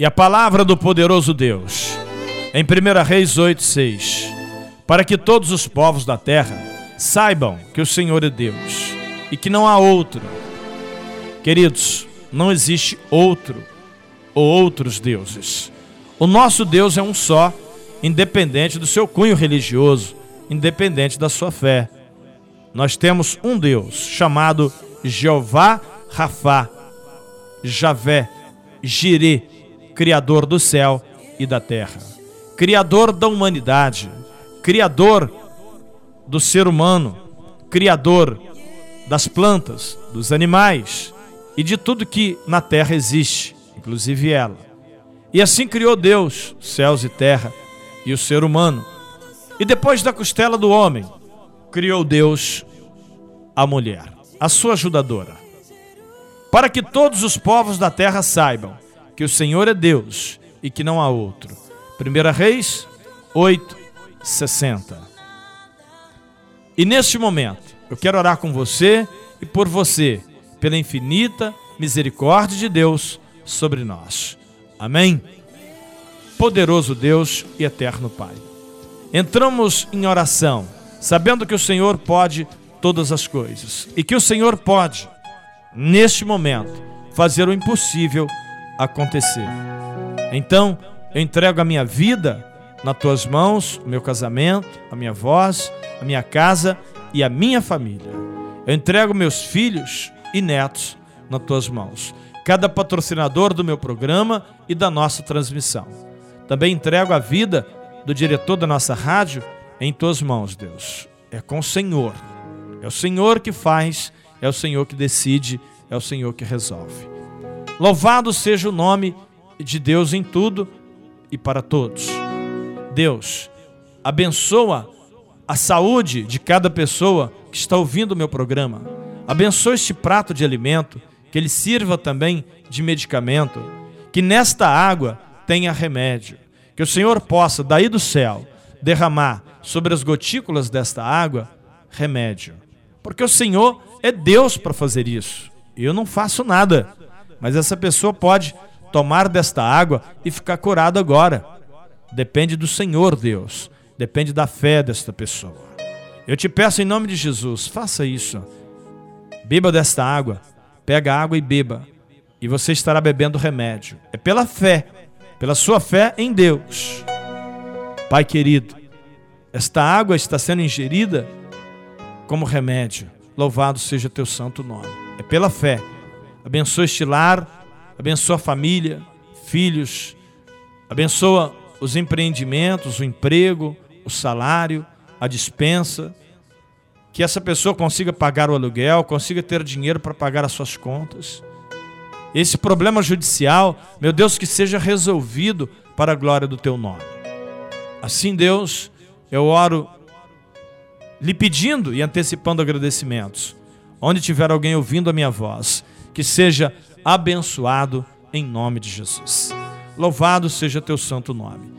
E a palavra do poderoso Deus, em 1 Reis 8, 6, para que todos os povos da terra saibam que o Senhor é Deus e que não há outro. Queridos, não existe outro ou outros deuses. O nosso Deus é um só, independente do seu cunho religioso, independente da sua fé. Nós temos um Deus chamado Jeová Rafá, Javé, Jirê, Criador do céu e da terra, Criador da humanidade, Criador do ser humano, Criador das plantas, dos animais e de tudo que na terra existe, inclusive ela. E assim criou Deus céus e terra e o ser humano. E depois da costela do homem, criou Deus a mulher, a sua ajudadora, para que todos os povos da terra saibam que o Senhor é Deus e que não há outro. 1 Reis 8, 60. E neste momento, eu quero orar com você e por você, pela infinita misericórdia de Deus sobre nós. Amém? Poderoso Deus e eterno Pai. Entramos em oração, sabendo que o Senhor pode todas as coisas e que o Senhor pode, neste momento, fazer o impossível acontecer. Então, eu entrego a minha vida nas tuas mãos, o meu casamento, a minha voz, a minha casa e a minha família. Eu entrego meus filhos e netos nas tuas mãos. Cada patrocinador do meu programa e da nossa transmissão. Também entrego a vida do diretor da nossa rádio em tuas mãos, Deus. É com o Senhor. É o Senhor que faz, é o Senhor que decide, é o Senhor que resolve. Louvado seja o nome de Deus em tudo e para todos. Deus, abençoa a saúde de cada pessoa que está ouvindo o meu programa. Abençoa este prato de alimento, que ele sirva também de medicamento, que nesta água tenha remédio, que o Senhor possa, daí do céu, derramar sobre as gotículas desta água remédio. Porque o Senhor é Deus para fazer isso. Eu não faço nada. Mas essa pessoa pode tomar desta água e ficar curado agora. Depende do Senhor Deus, depende da fé desta pessoa. Eu te peço em nome de Jesus, faça isso. Beba desta água, pega a água e beba, e você estará bebendo remédio. É pela fé, pela sua fé em Deus. Pai querido, esta água está sendo ingerida como remédio. Louvado seja teu santo nome. É pela fé abençoa este lar, abençoa a família, filhos, abençoa os empreendimentos, o emprego, o salário, a dispensa, que essa pessoa consiga pagar o aluguel, consiga ter dinheiro para pagar as suas contas. Esse problema judicial, meu Deus, que seja resolvido para a glória do teu nome. Assim, Deus, eu oro lhe pedindo e antecipando agradecimentos. Onde tiver alguém ouvindo a minha voz, que seja abençoado em nome de Jesus. Louvado seja teu santo nome.